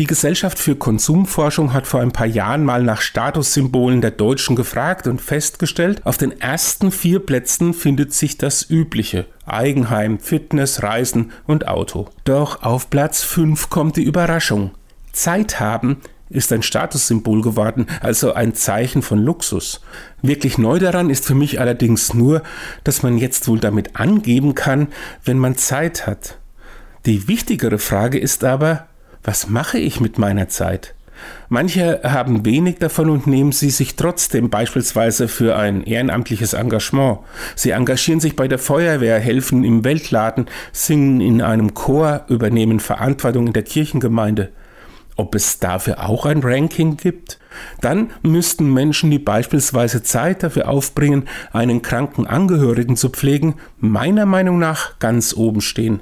Die Gesellschaft für Konsumforschung hat vor ein paar Jahren mal nach Statussymbolen der Deutschen gefragt und festgestellt, auf den ersten vier Plätzen findet sich das Übliche. Eigenheim, Fitness, Reisen und Auto. Doch auf Platz 5 kommt die Überraschung. Zeit haben ist ein Statussymbol geworden, also ein Zeichen von Luxus. Wirklich neu daran ist für mich allerdings nur, dass man jetzt wohl damit angeben kann, wenn man Zeit hat. Die wichtigere Frage ist aber, was mache ich mit meiner Zeit? Manche haben wenig davon und nehmen sie sich trotzdem beispielsweise für ein ehrenamtliches Engagement. Sie engagieren sich bei der Feuerwehr, helfen im Weltladen, singen in einem Chor, übernehmen Verantwortung in der Kirchengemeinde. Ob es dafür auch ein Ranking gibt? Dann müssten Menschen, die beispielsweise Zeit dafür aufbringen, einen kranken Angehörigen zu pflegen, meiner Meinung nach ganz oben stehen.